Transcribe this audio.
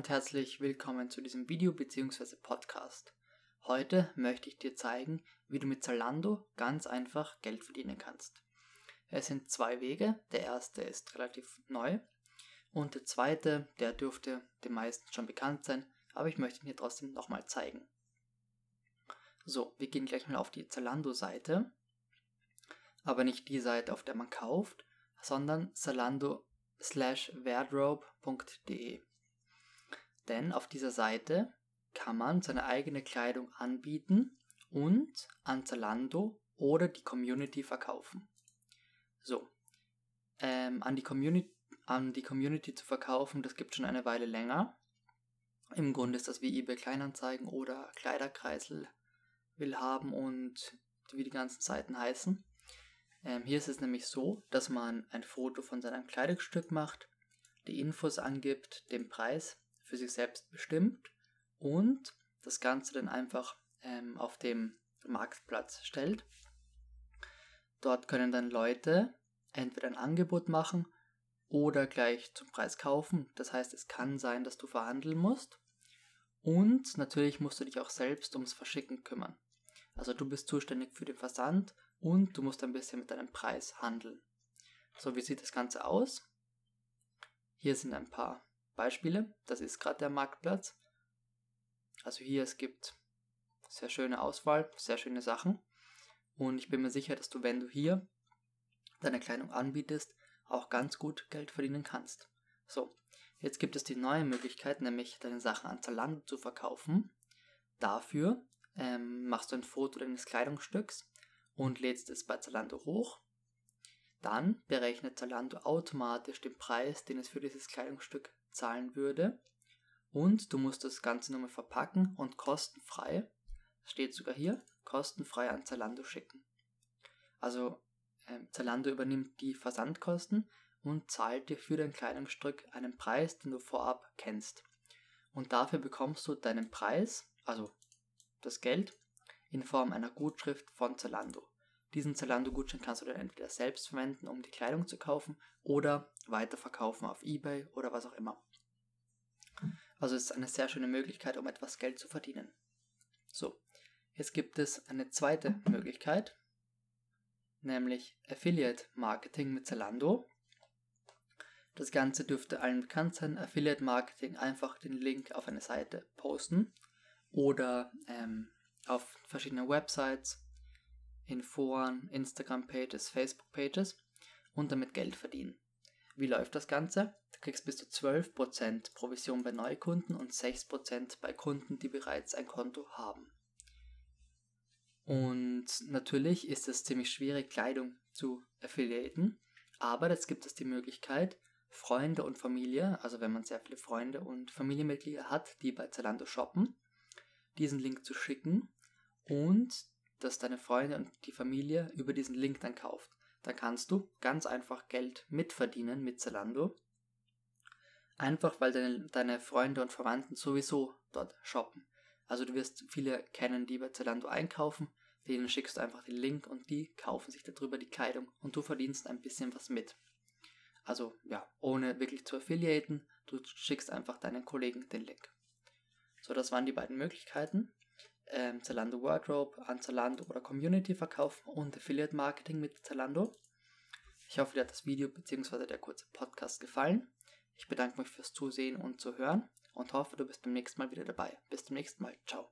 und herzlich willkommen zu diesem Video bzw. Podcast. Heute möchte ich dir zeigen, wie du mit Zalando ganz einfach Geld verdienen kannst. Es sind zwei Wege. Der erste ist relativ neu und der zweite, der dürfte den meisten schon bekannt sein, aber ich möchte ihn hier trotzdem nochmal zeigen. So, wir gehen gleich mal auf die Zalando-Seite, aber nicht die Seite, auf der man kauft, sondern zalando wardrobe.de. Denn auf dieser Seite kann man seine eigene Kleidung anbieten und an Zalando oder die Community verkaufen. So, ähm, an, die Community, an die Community zu verkaufen, das gibt schon eine Weile länger. Im Grunde ist das wie eBay Kleinanzeigen oder Kleiderkreisel will haben und wie die ganzen Seiten heißen. Ähm, hier ist es nämlich so, dass man ein Foto von seinem Kleidungsstück macht, die Infos angibt, den Preis für sich selbst bestimmt und das Ganze dann einfach ähm, auf dem Marktplatz stellt. Dort können dann Leute entweder ein Angebot machen oder gleich zum Preis kaufen. Das heißt, es kann sein, dass du verhandeln musst. Und natürlich musst du dich auch selbst ums Verschicken kümmern. Also du bist zuständig für den Versand und du musst ein bisschen mit deinem Preis handeln. So, wie sieht das Ganze aus? Hier sind ein paar Beispiele. Das ist gerade der Marktplatz. Also hier, es gibt sehr schöne Auswahl, sehr schöne Sachen. Und ich bin mir sicher, dass du, wenn du hier deine Kleidung anbietest, auch ganz gut Geld verdienen kannst. So, jetzt gibt es die neue Möglichkeit, nämlich deine Sachen an Zalando zu verkaufen. Dafür ähm, machst du ein Foto deines Kleidungsstücks und lädst es bei Zalando hoch. Dann berechnet Zalando automatisch den Preis, den es für dieses Kleidungsstück zahlen würde. Und du musst das Ganze nochmal verpacken und kostenfrei, steht sogar hier, kostenfrei an Zalando schicken. Also äh, Zalando übernimmt die Versandkosten und zahlt dir für dein Kleidungsstück einen Preis, den du vorab kennst. Und dafür bekommst du deinen Preis, also das Geld, in Form einer Gutschrift von Zalando. Diesen Zalando-Gutschein kannst du dann entweder selbst verwenden, um die Kleidung zu kaufen, oder weiterverkaufen auf eBay oder was auch immer. Also es ist eine sehr schöne Möglichkeit, um etwas Geld zu verdienen. So, jetzt gibt es eine zweite Möglichkeit, nämlich Affiliate Marketing mit Zalando. Das Ganze dürfte allen bekannt sein. Affiliate Marketing einfach den Link auf eine Seite posten oder ähm, auf verschiedenen Websites, in Foren, Instagram-Pages, Facebook-Pages und damit Geld verdienen. Wie läuft das Ganze? Du kriegst bis zu 12% Provision bei Neukunden und 6% bei Kunden, die bereits ein Konto haben. Und natürlich ist es ziemlich schwierig, Kleidung zu affiliaten, aber jetzt gibt es die Möglichkeit, Freunde und Familie, also wenn man sehr viele Freunde und Familienmitglieder hat, die bei Zalando shoppen, diesen Link zu schicken und dass deine Freunde und die Familie über diesen Link dann kauft. Da kannst du ganz einfach Geld mitverdienen mit Zalando. Einfach weil deine, deine Freunde und Verwandten sowieso dort shoppen. Also du wirst viele kennen, die bei Zalando einkaufen, denen schickst du einfach den Link und die kaufen sich darüber die Kleidung und du verdienst ein bisschen was mit. Also ja, ohne wirklich zu affiliaten, du schickst einfach deinen Kollegen den Link. So, das waren die beiden Möglichkeiten ähm, Zalando Wardrobe an Zalando oder Community verkaufen und Affiliate Marketing mit Zalando. Ich hoffe, dir hat das Video bzw. der kurze Podcast gefallen. Ich bedanke mich fürs Zusehen und Zuhören und hoffe, du bist beim nächsten Mal wieder dabei. Bis zum nächsten Mal. Ciao.